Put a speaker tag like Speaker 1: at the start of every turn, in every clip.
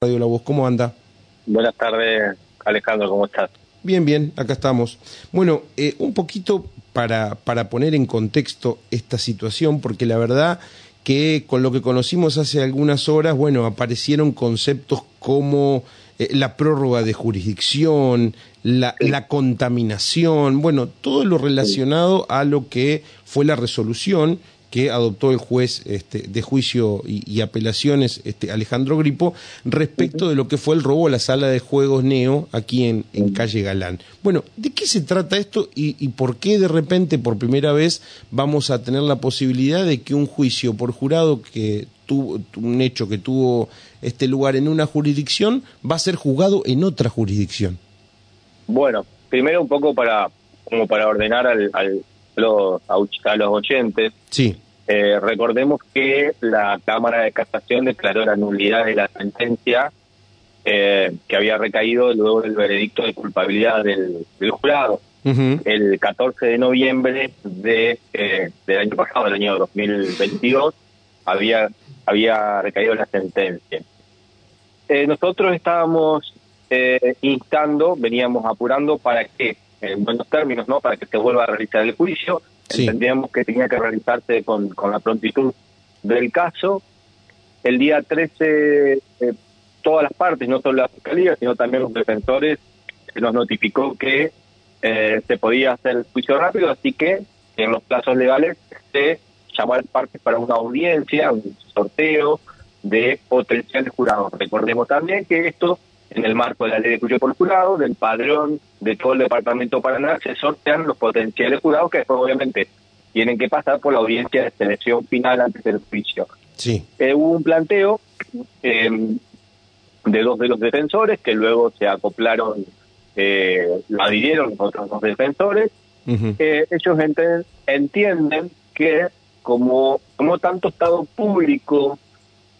Speaker 1: Radio La Voz. ¿Cómo anda?
Speaker 2: Buenas tardes, Alejandro, ¿cómo estás?
Speaker 1: Bien, bien, acá estamos. Bueno, eh, un poquito para, para poner en contexto esta situación, porque la verdad que con lo que conocimos hace algunas horas, bueno, aparecieron conceptos como eh, la prórroga de jurisdicción, la, la, contaminación, bueno, todo lo relacionado a lo que fue la resolución que adoptó el juez este, de juicio y, apelaciones este, Alejandro Gripo respecto de lo que fue el robo a la sala de juegos Neo aquí en, en Calle Galán. Bueno, ¿de qué se trata esto y, por qué de repente por primera vez vamos a tener la posibilidad de que un juicio por jurado que tuvo un hecho que tuvo este lugar en una jurisdicción va a ser juzgado en otra jurisdicción?
Speaker 2: Bueno, primero un poco para como para ordenar al, al a los oyentes.
Speaker 1: Sí.
Speaker 2: Eh, recordemos que la Cámara de Casación declaró la nulidad de la sentencia eh, que había recaído luego del veredicto de culpabilidad del, jurado. El 14 de noviembre de, eh, del año pasado, del año 2022, había, había recaído la sentencia. nosotros estábamos instando, veníamos apurando para que en buenos términos, ¿no? Para que se vuelva a realizar el juicio. Entendíamos que tenía que realizarse con, con la prontitud del caso. El día 13, eh, todas las partes, no solo la fiscalía, sino también los defensores, se nos notificó que eh, se podía hacer el juicio rápido, así que en los plazos legales se llamó a las partes para una audiencia, un sorteo de potenciales jurados. Recordemos también que esto en el marco de la ley de juicio por jurado, del padrón de todo el departamento Paraná, se sortean los potenciales jurados que después obviamente tienen que pasar por la audiencia de selección final antes del juicio.
Speaker 1: Sí.
Speaker 2: Eh, hubo un planteo em, de dos de los defensores que luego se acoplaron, eh, lo adhirieron los otros dos defensores. Eh, ellos entienden que como, como tanto Estado público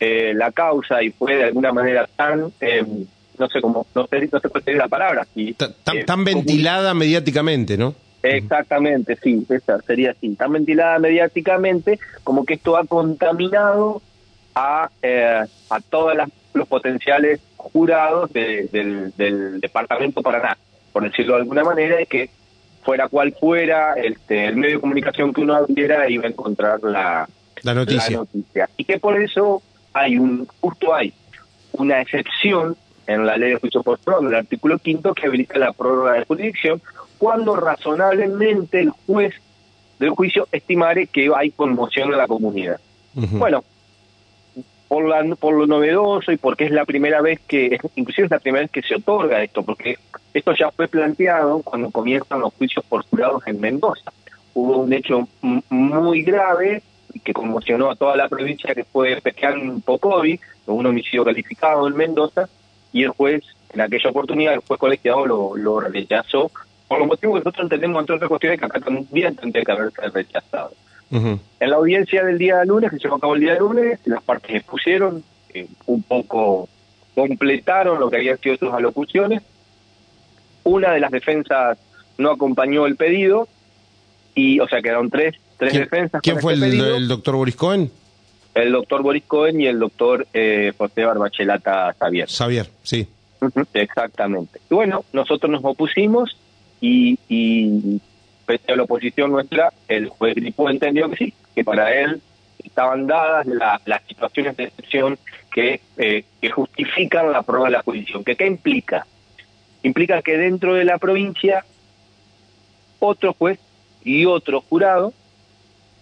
Speaker 2: eh, la causa y fue de alguna manera tan em, no sé cómo, no sé, no se puede decir la palabra.
Speaker 1: Si, tan, ventilada mediáticamente, ¿no?
Speaker 2: Exactamente, sí, esa sería así, tan ventilada mediáticamente como que esto ha contaminado a, eh, a todos los potenciales jurados del, del departamento Paraná, por decirlo de alguna manera, es que fuera cual fuera este, el medio de comunicación que uno abriera iba a encontrar la,
Speaker 1: la, noticia.
Speaker 2: la noticia. Y que por eso hay un, justo hay una excepción en la ley de juicio por prórroga, el artículo quinto que habilita la prórroga de jurisdicción, cuando razonablemente el juez del juicio estimare que hay conmoción en la comunidad. Bueno, por, la, por lo novedoso y porque es la primera vez que, inclusive es la primera vez que se otorga esto, porque esto ya fue planteado cuando comienzan los juicios por jurados en Mendoza. Hubo un hecho muy grave que conmocionó a toda la provincia que fue Pequeán Popovi, un homicidio calificado en Mendoza, y el juez, en aquella oportunidad, el juez colegiado lo, lo rechazó, por los motivos que nosotros entendemos, entre otras cuestiones, que acá también tendría que haberse rechazado. En la audiencia del día lunes, que se llevó a cabo el día lunes, las partes expusieron, eh, un poco completaron lo que habían sido sus alocuciones. Una de las defensas no acompañó el pedido, y o sea, quedaron tres, tres defensas.
Speaker 1: ¿Quién fue este el, el doctor Boris Cohen?
Speaker 2: El doctor Boris Cohen y el doctor eh, José Barbachelata Xavier.
Speaker 1: Xavier, sí.
Speaker 2: exactamente. Y bueno, nosotros nos opusimos y, y pese a la oposición nuestra, el juez Gripó entendió que sí, que para él estaban dadas las situaciones de excepción que, eh, que justifican la prueba de la jurisdicción. ¿Que, ¿Qué implica? Implica que dentro de la provincia otro juez y otro jurado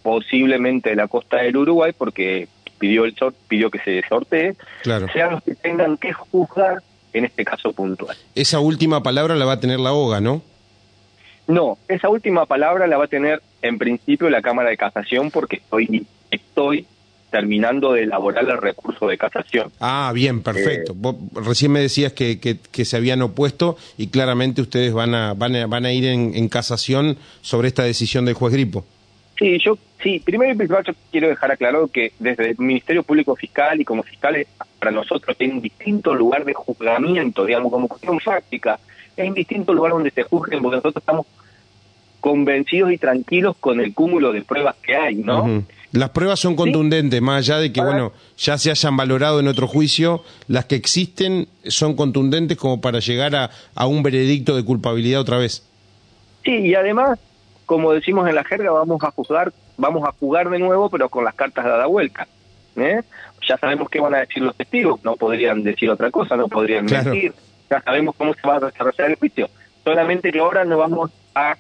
Speaker 2: posiblemente de la costa del Uruguay, porque pidió el pidió que se sortee, sean los que tengan que juzgar en este caso puntual.
Speaker 1: Esa última palabra la va a tener la OGA, ¿no?
Speaker 2: No, esa última palabra la va a tener en principio la Cámara de Casación porque estoy, estoy terminando de elaborar el recurso de casación.
Speaker 1: Ah, bien, perfecto. Eh, recién me decías que, que, se habían opuesto y claramente ustedes van a, van a, van a ir en, en casación sobre esta decisión del juez Gripo.
Speaker 2: Sí, yo sí, primero y principal yo quiero dejar aclarado que desde el Ministerio Público Fiscal y como fiscales para nosotros tiene un distinto lugar de juzgamiento, digamos, como cuestión fáctica, es un distinto lugar donde se juzguen porque nosotros estamos convencidos y tranquilos con el cúmulo de pruebas que hay, ¿no?
Speaker 1: Las pruebas son contundentes, más allá de que, bueno, ya se hayan valorado en otro juicio, las que existen son contundentes como para llegar a, a un veredicto de culpabilidad otra vez.
Speaker 2: Sí, y además, como decimos en la jerga, vamos a juzgar, vamos a jugar de nuevo, pero con las cartas la vuelta. ¿eh? Ya sabemos qué van a decir los testigos, no podrían decir otra cosa, no podrían mentir, ya sabemos cómo se va a desarrollar el juicio. Solamente que ahora no vamos a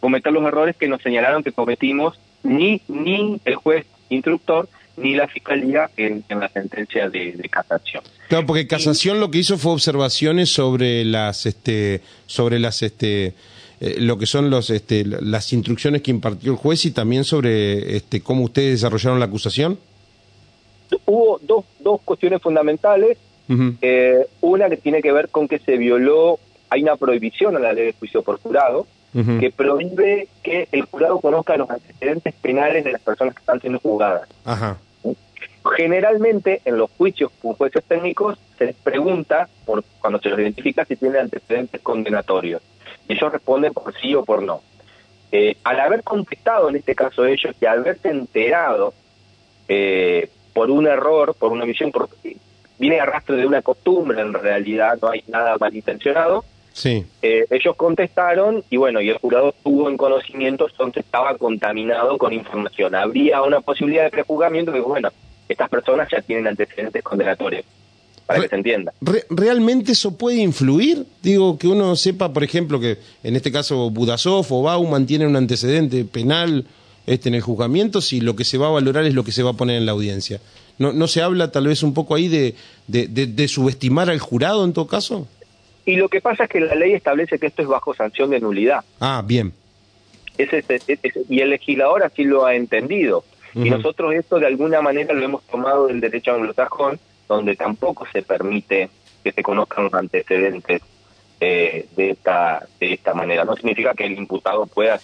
Speaker 2: cometer los errores que nos señalaron que cometimos ni, ni el juez instructor ni la fiscalía en, la sentencia de, casación.
Speaker 1: Claro, porque casación lo que hizo fue observaciones sobre las, este, sobre las, este, eh, lo que son los, este, las instrucciones que impartió el juez y también sobre, este, cómo ustedes desarrollaron la acusación.
Speaker 2: Hubo dos, dos cuestiones fundamentales. Eh, una que tiene que ver con que se violó, hay una prohibición a la ley de juicio por jurado, que prohíbe que el jurado conozca los antecedentes penales de las personas que están siendo juzgadas. Generalmente en los juicios con jueces técnicos se les pregunta, por cuando se los identifica, si tienen antecedentes condenatorios. Y ellos responden por sí o por no. Eh, al haber contestado en este caso ellos y al haberse enterado eh, por un error, por una visión, porque viene a rastro de una costumbre en realidad, no hay nada malintencionado,
Speaker 1: Sí.
Speaker 2: Eh, ellos contestaron y bueno, y el jurado tuvo en conocimiento, entonces estaba contaminado con información. Habría una posibilidad de prejuzgamiento que, bueno, estas personas ya tienen antecedentes condenatorios, para que se entienda.
Speaker 1: ¿Realmente eso puede influir? Digo, que uno sepa, por ejemplo, que en este caso Budasov o Bauman tienen un antecedente penal este, en el juzgamiento, si lo que se va a valorar es lo que se va a poner en la audiencia. ¿No, no se habla tal vez un poco ahí de, de subestimar al jurado en todo caso?
Speaker 2: Y lo que pasa es que la ley establece que esto es bajo sanción de nulidad.
Speaker 1: Ah, bien.
Speaker 2: y el legislador así lo ha entendido. Y nosotros esto de alguna manera lo hemos tomado del derecho anglosajón, donde tampoco se permite que se conozcan los antecedentes eh, de esta de esta manera. No significa que el imputado pueda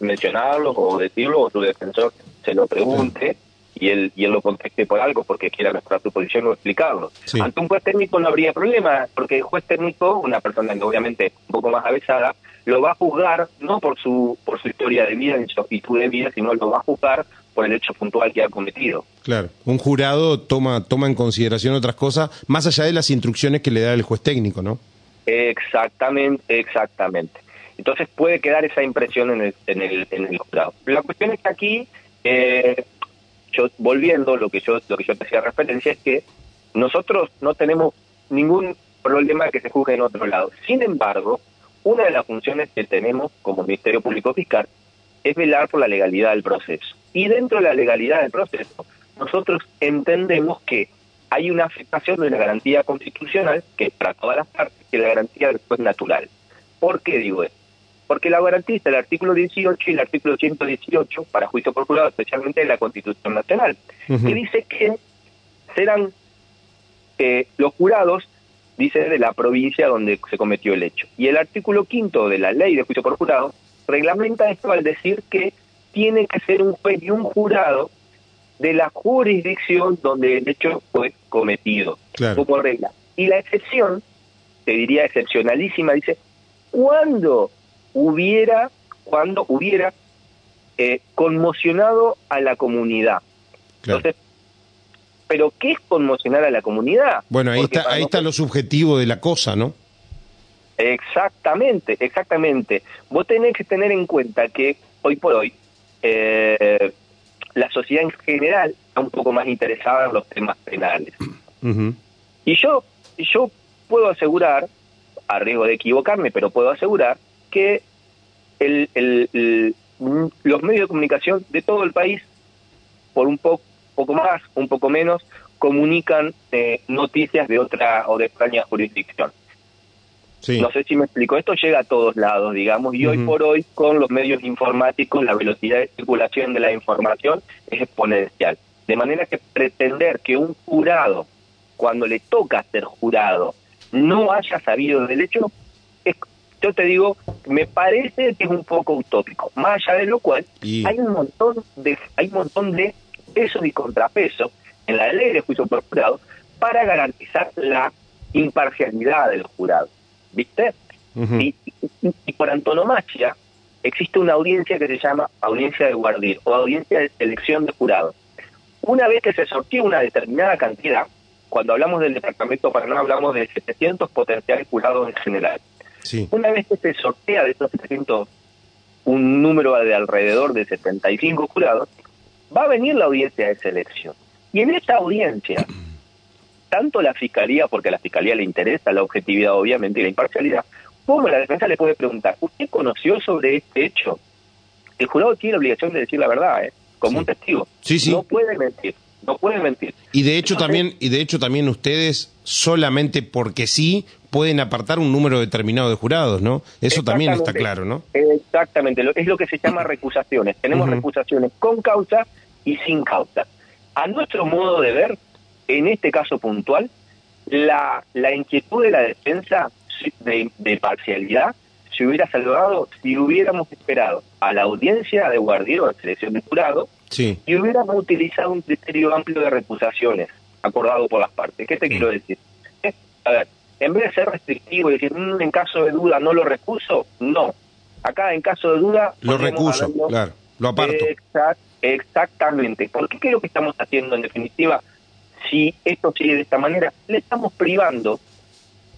Speaker 2: mencionarlo o decirlo o su defensor se lo pregunte y él, y él lo conteste por algo porque quiera mostrar su posición o explicarlo. Ante un juez técnico no habría problema, porque el juez técnico, una persona obviamente un poco más avesada, lo va a juzgar no por su por su historia de vida ni su actitud de vida, sino lo va a juzgar por el hecho puntual que ha cometido.
Speaker 1: Claro, un jurado toma toma en consideración otras cosas más allá de las instrucciones que le da el juez técnico, ¿no?
Speaker 2: Exactamente, exactamente. Entonces puede quedar esa impresión en el, en el, en el jurado. La cuestión es que aquí eh, yo volviendo, lo que yo, lo que yo te hacía referencia es que nosotros no tenemos ningún problema que se juzgue en otro lado. Sin embargo, una de las funciones que tenemos como Ministerio Público Fiscal es velar por la legalidad del proceso. Y dentro de la legalidad del proceso, nosotros entendemos que hay una afectación de la garantía constitucional, que para todas las partes, que es la garantía del juez natural. ¿Por qué digo esto? porque la garantiza el artículo 18 y el artículo 118 para juicio por jurado, especialmente de la Constitución Nacional, que dice que serán eh, los jurados, dice, de la provincia donde se cometió el hecho. Y el artículo quinto de la ley de juicio por jurado reglamenta esto al decir que tiene que ser un juez y un jurado de la jurisdicción donde el hecho fue cometido, como regla. Y la excepción, te diría excepcionalísima, dice, ¿cuándo hubiera, cuando hubiera eh, conmocionado a la comunidad. Entonces, pero ¿qué es conmocionar a la comunidad?
Speaker 1: Bueno, ahí está, ahí está lo subjetivo de la cosa, ¿no?
Speaker 2: Exactamente, exactamente. Vos tenés que tener en cuenta que hoy por hoy eh, la sociedad en general está un poco más interesada en los temas penales. Y yo, yo puedo asegurar, a riesgo de equivocarme, pero puedo asegurar que el, los medios de comunicación de todo el país, por un poco, poco más, un poco menos, comunican eh, noticias de otra o de extraña jurisdicción. No sé si me explico, esto llega a todos lados, digamos, y hoy por hoy con los medios informáticos la velocidad de circulación de la información es exponencial. De manera que pretender que un jurado, cuando le toca ser jurado, no haya sabido del hecho, es yo te digo, me parece que es un poco utópico. Más allá de lo cual, hay un montón de hay un montón de pesos y contrapesos en la ley de juicio por jurado para garantizar la imparcialidad del jurado. ¿Viste? y, por antonomasia, existe una audiencia que se llama audiencia de guardia o audiencia de selección de jurados. Una vez que se sortea una determinada cantidad, cuando hablamos del departamento Paraná hablamos de 700 potenciales jurados en general. Una vez que se sortea de esos 700 un número de alrededor de 75 jurados, va a venir la audiencia de selección. Y en esta audiencia, tanto la fiscalía, porque a la fiscalía le interesa la objetividad obviamente y la imparcialidad, como la defensa le puede preguntar, ¿usted conoció sobre este hecho? El jurado tiene la obligación de decir la verdad, ¿eh? como un testigo.
Speaker 1: Sí, sí.
Speaker 2: No puede mentir, no puede mentir.
Speaker 1: Y de hecho también, y de hecho también ustedes solamente porque sí pueden apartar un número determinado de jurados, ¿no? Eso también está claro, ¿no?
Speaker 2: Exactamente, es lo que se llama recusaciones. Tenemos recusaciones con causa y sin causa. A nuestro modo de ver, en este caso puntual, la, la inquietud de la defensa de, parcialidad se hubiera salvado si hubiéramos esperado a la audiencia de guardiero de selección de jurado y hubiéramos utilizado un criterio amplio de recusaciones acordado por las partes. ¿Qué te quiero decir? Eh, a ver, en vez de ser restrictivo y decir, mm, en caso de duda no lo recuso, no. Acá en caso de duda...
Speaker 1: Lo recuso, claro, lo aparto.
Speaker 2: exactamente. Porque ¿qué es lo que estamos haciendo en definitiva? Si esto sigue de esta manera, le estamos privando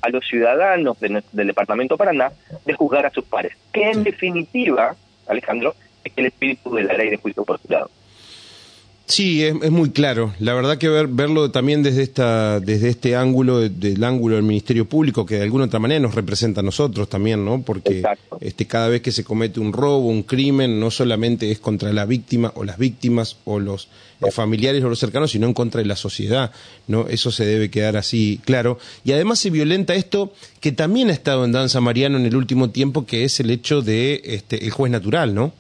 Speaker 2: a los ciudadanos del Departamento Paraná de juzgar a sus pares. Que en definitiva, Alejandro, es el espíritu de la ley de juicio postulado.
Speaker 1: Sí, es, muy claro. La verdad que ver, verlo también desde esta, desde este ángulo, del ángulo del Ministerio Público, que de alguna otra manera nos representa a nosotros también, ¿no? Porque este, cada vez que se comete un robo, un crimen, no solamente es contra la víctima o las víctimas o los eh, familiares o los cercanos, sino en contra de la sociedad, ¿no? Eso se debe quedar así claro. Y además se violenta esto que también ha estado en Danza Mariano en el último tiempo, que es el hecho de este, el juez natural, ¿no?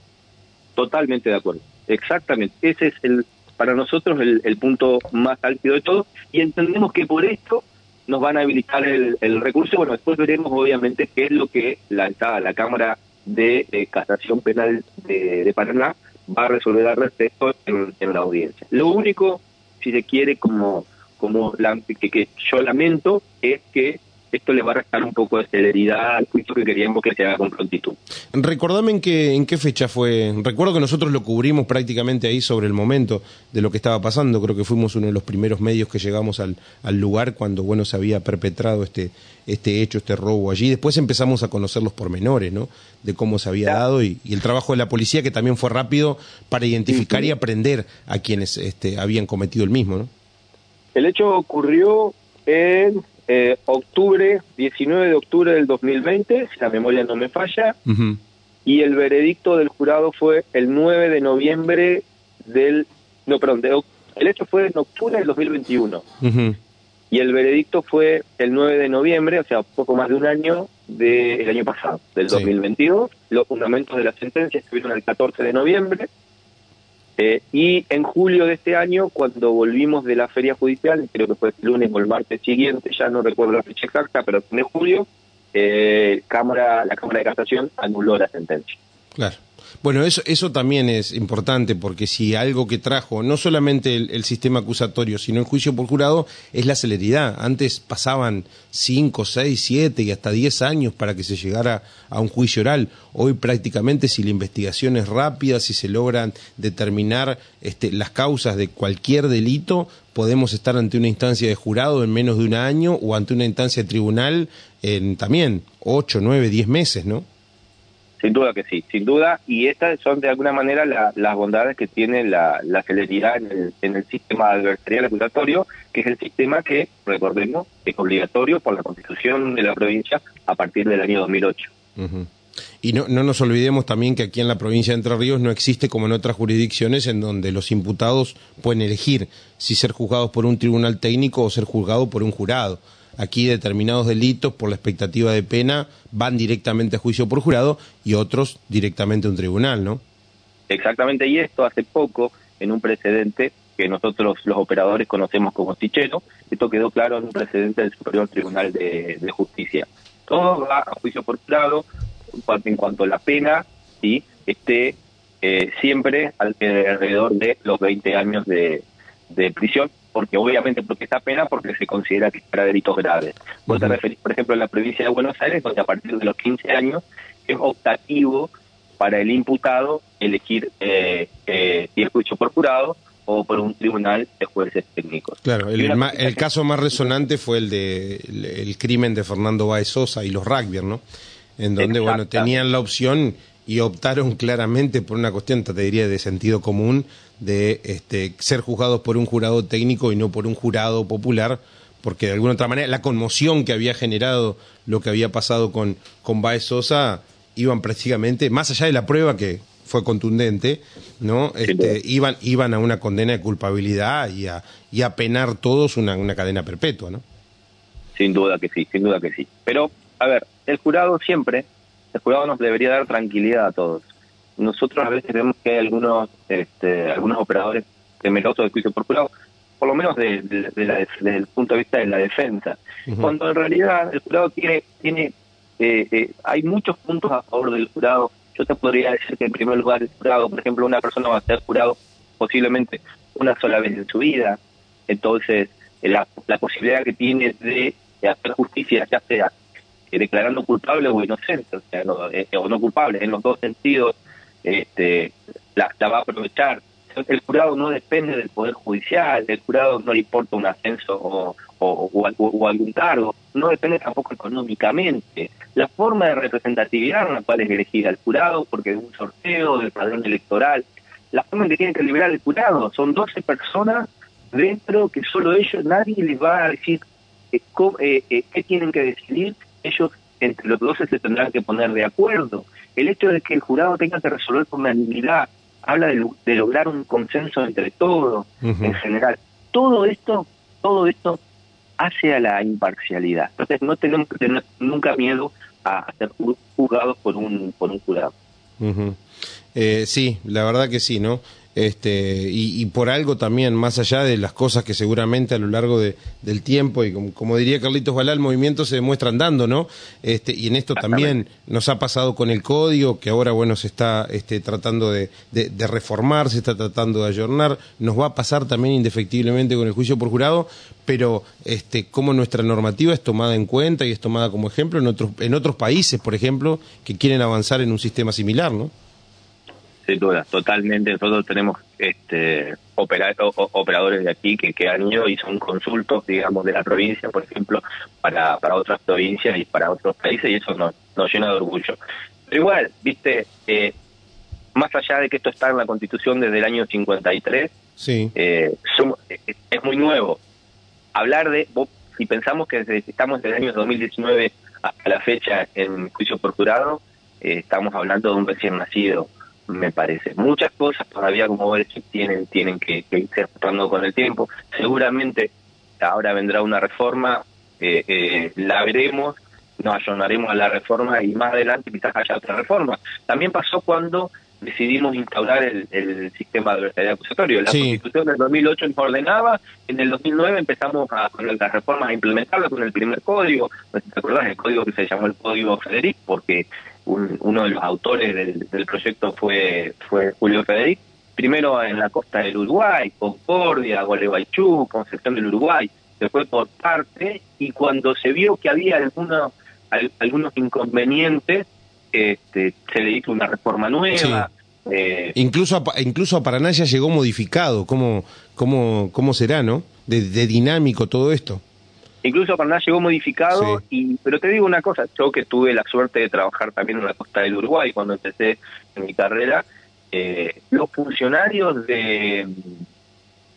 Speaker 2: Totalmente de acuerdo. Exactamente. Ese es el para nosotros el, punto más álgido de todo y entendemos que por esto nos van a habilitar el, recurso. Bueno, después veremos obviamente qué es lo que la, la Cámara de, Casación Penal de, Paraná va a resolver al respecto en, la audiencia. Lo único, si se quiere, como, como la, que yo lamento, es que esto le va a restar un poco de celeridad al juicio que queríamos que se haga con prontitud.
Speaker 1: Recordame en qué, en qué fecha fue. Recuerdo que nosotros lo cubrimos prácticamente ahí sobre el momento de lo que estaba pasando. Creo que fuimos uno de los primeros medios que llegamos al, al lugar cuando bueno se había perpetrado este, este hecho, este robo allí. Después empezamos a conocer los pormenores, ¿no? De cómo se había dado y, el trabajo de la policía que también fue rápido para identificar y aprender a quienes este, habían cometido el mismo, ¿no?
Speaker 2: El hecho ocurrió en eh, octubre, 19 de octubre del 2020, si la memoria no me falla, y el veredicto del jurado fue el 9 de noviembre del... No, perdón, el hecho fue en octubre del 2021. Y el veredicto fue el 9 de noviembre, o sea, poco más de un año del año pasado, del 2022. Los fundamentos de la sentencia estuvieron el 14 de noviembre eh, y en julio de este año, cuando volvimos de la feria judicial, creo que fue el lunes o el martes siguiente, ya no recuerdo la fecha exacta, pero en julio, eh, cámara, la Cámara de Casación anuló la sentencia.
Speaker 1: Claro. Bueno, eso, eso también es importante porque si algo que trajo no solamente el, sistema acusatorio, sino el juicio por jurado, es la celeridad. Antes pasaban 5, 6, 7 y hasta 10 años para que se llegara a un juicio oral. Hoy prácticamente si la investigación es rápida, si se logran determinar este, las causas de cualquier delito, podemos estar ante una instancia de jurado en menos de un año o ante una instancia de tribunal en también 8, 9, 10 meses, ¿no?
Speaker 2: Sin duda que sí, sin duda, y estas son de alguna manera las bondades que tiene la, celeridad en el, en el sistema adversarial acusatorio, que es el sistema que, recordemos, es obligatorio por la Constitución de la provincia a partir del año 2008.
Speaker 1: Y no, no nos olvidemos también que aquí en la provincia de Entre Ríos no existe como en otras jurisdicciones en donde los imputados pueden elegir si ser juzgados por un tribunal técnico o ser juzgados por un jurado. Aquí determinados delitos por la expectativa de pena van directamente a juicio por jurado y otros directamente a un tribunal, ¿no?
Speaker 2: Exactamente, y esto hace poco, en un precedente que nosotros los operadores conocemos como Sichero, esto quedó claro en un precedente del Superior Tribunal de, Justicia. Todo va a juicio por jurado en cuanto a la pena y esté eh, siempre alrededor de los 20 años de prisión porque obviamente porque está pena porque se considera que es para delitos graves. Vos te referís, por ejemplo, a la provincia de Buenos Aires, donde a partir de los 15 años es optativo para el imputado elegir eh, eh, si es juicio por jurado o por un tribunal de jueces técnicos.
Speaker 1: Claro, el, caso más resonante fue el de el, crimen de Fernando Baez Sosa y los rugby, ¿no? En donde, bueno, tenían la opción y optaron claramente por una cuestión, te diría, de sentido común, de este, ser juzgados por un jurado técnico y no por un jurado popular, porque de alguna otra manera la conmoción que había generado lo que había pasado con, con Baez Sosa iban prácticamente, más allá de la prueba que fue contundente, ¿no? Este, iban, iban a una condena de culpabilidad y a, y a penar todos una, una cadena perpetua, ¿no?
Speaker 2: Sin duda que sí, sin duda que sí. Pero, a ver, el jurado siempre, el jurado nos debería dar tranquilidad a todos. Nosotros a veces vemos que hay algunos, este, algunos operadores temerosos de juicio por jurado, por lo menos de, desde el punto de vista de la defensa, cuando en realidad el jurado tiene, tiene eh, eh, hay muchos puntos a favor del jurado. Yo te podría decir que en primer lugar el jurado, por ejemplo, una persona va a ser jurado posiblemente una sola vez en su vida, entonces la, posibilidad que tiene de, hacer justicia, ya sea eh, declarando culpable o inocente, o, sea, no, eh, o no culpable, en los dos sentidos, este, la, va a aprovechar. El jurado no depende del Poder Judicial, el jurado no le importa un ascenso o, algún cargo, no depende tampoco económicamente. La forma de representatividad en la cual es elegir al jurado, porque es un sorteo del padrón electoral, la forma en que tiene que liberar el jurado, son 12 personas dentro que solo ellos, nadie les va a decir eh, eh, eh, qué tienen que decidir, ellos entre los 12 se tendrán que poner de acuerdo. El hecho de que el jurado tenga que resolver con unanimidad habla de, lograr un consenso entre todos en general. Todo esto, todo esto hacia la imparcialidad. Entonces no tenemos que tener nunca miedo a ser juzgados por un, por un jurado.
Speaker 1: eh, sí, la verdad que sí, ¿no? Este, y, por algo también, más allá de las cosas que seguramente a lo largo de, del tiempo, y como, diría Carlitos Balá, el movimiento se demuestra andando, ¿no? Este, y en esto también nos ha pasado con el código, que ahora, bueno, se está este, tratando de, de, reformar, se está tratando de ayornar, nos va a pasar también indefectiblemente con el juicio por jurado, pero este, cómo nuestra normativa es tomada en cuenta y es tomada como ejemplo en otros, en otros países, por ejemplo, que quieren avanzar en un sistema similar, ¿no?
Speaker 2: Sin duda, totalmente. Nosotros tenemos este operadores de aquí que, que han ido y son consultos, digamos, de la provincia, por ejemplo, para, para otras provincias y para otros países, y eso nos, nos llena de orgullo. Pero igual, viste, eh, más allá de que esto está en la Constitución desde el año 53, sí. eh, es muy nuevo. Hablar de, si pensamos que desde, estamos desde el año 2019 hasta la fecha en juicio por jurado, eh, estamos hablando de un recién nacido me parece. Muchas cosas todavía, como decís, tienen, tienen que, que irse ajustando con el tiempo. Seguramente ahora vendrá una reforma, eh, eh, la veremos, nos ayunaremos a la reforma y más adelante quizás haya otra reforma. También pasó cuando decidimos instaurar el, sistema de acusatorio. La Constitución del 2008 nos ordenaba, en el 2009 empezamos a, con las reformas a implementarla con el primer código, ¿te acordás? El código que se llamó el Código Federic, porque uno de los autores del, proyecto fue, fue Julio Federic, primero en la costa del Uruguay, Concordia, Gualeguaychú, Concepción del Uruguay, se fue por parte y cuando se vio que había algunos, algunos inconvenientes, este, se le hizo una reforma nueva.
Speaker 1: Eh, incluso, a, incluso a Paraná ya llegó modificado, ¿cómo, cómo, cómo será, no? de dinámico todo esto.
Speaker 2: Incluso Paraná llegó modificado, y pero te digo una cosa, yo que tuve la suerte de trabajar también en la costa del Uruguay cuando empecé en mi carrera, eh, los funcionarios de,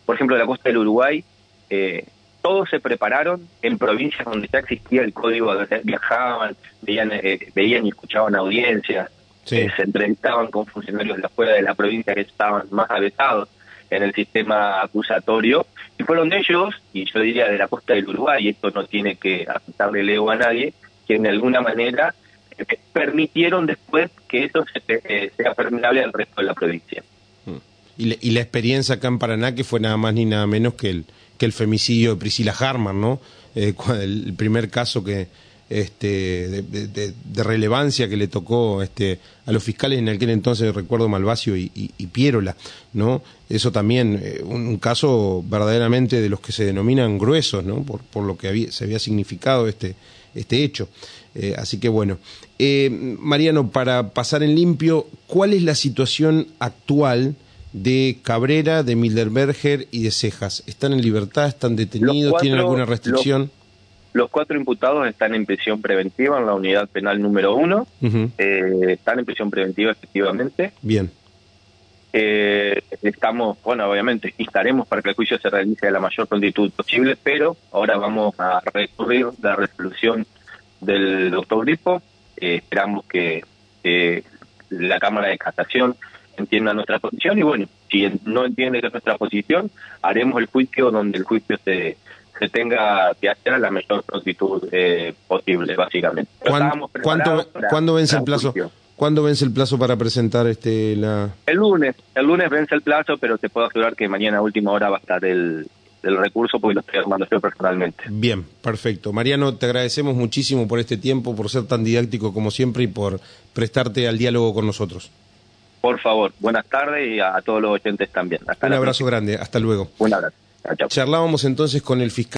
Speaker 2: por ejemplo, de la costa del Uruguay, eh, todos se prepararon en provincias donde ya existía el código, viajaban, veían, eh, veían y escuchaban audiencias, se entrevistaban con funcionarios de afuera de la provincia que estaban más avetados en el sistema acusatorio, y fueron ellos, y yo diría de la costa del Uruguay, y esto no tiene que afectarle el ego a nadie, que en alguna manera eh, permitieron después que eso eh, sea permeable al resto de la provincia.
Speaker 1: Mm. Y la, experiencia acá en Paraná que fue nada más ni nada menos que el, que el femicidio de Priscila Harman, ¿no? Eh, el primer caso que, este, de, relevancia que le tocó este, a los fiscales en aquel entonces, recuerdo Malvacio y, y, Pierola, ¿no? Eso también, eh, un, caso verdaderamente de los que se denominan gruesos, ¿no? Por, por lo que había, se había significado este, este hecho. Eh, así que bueno. Eh, Mariano, para pasar en limpio, ¿cuál es la situación actual de Cabrera, de Milderberger y de Cejas? ¿Están en libertad? ¿Están detenidos? ¿Tienen alguna restricción?
Speaker 2: Los cuatro imputados están en prisión preventiva en la unidad penal número uno. Eh, están en prisión preventiva efectivamente.
Speaker 1: Bien.
Speaker 2: Eh, estamos, bueno, obviamente, instaremos para que el juicio se realice de la mayor prontitud posible, pero ahora vamos a recurrir la resolución del doctor Gripo. Eh, esperamos que la Cámara de Casación entienda nuestra posición y bueno, si no entiende nuestra posición, haremos el juicio donde el juicio se se tenga que la mejor prontitud eh, posible, básicamente.
Speaker 1: ¿Cuándo, vence el plazo? ¿Cuándo vence el plazo para presentar este la...?
Speaker 2: El lunes, el lunes vence el plazo, pero te puedo asegurar que mañana a última hora va a estar el, el recurso porque lo estoy armando yo personalmente.
Speaker 1: Bien, perfecto. Mariano, te agradecemos muchísimo por este tiempo, por ser tan didáctico como siempre y por prestarte al diálogo con nosotros.
Speaker 2: Por favor, buenas tardes y a, todos los oyentes también.
Speaker 1: Un abrazo grande, hasta luego.
Speaker 2: Un abrazo.
Speaker 1: Charlábamos entonces con el fiscal.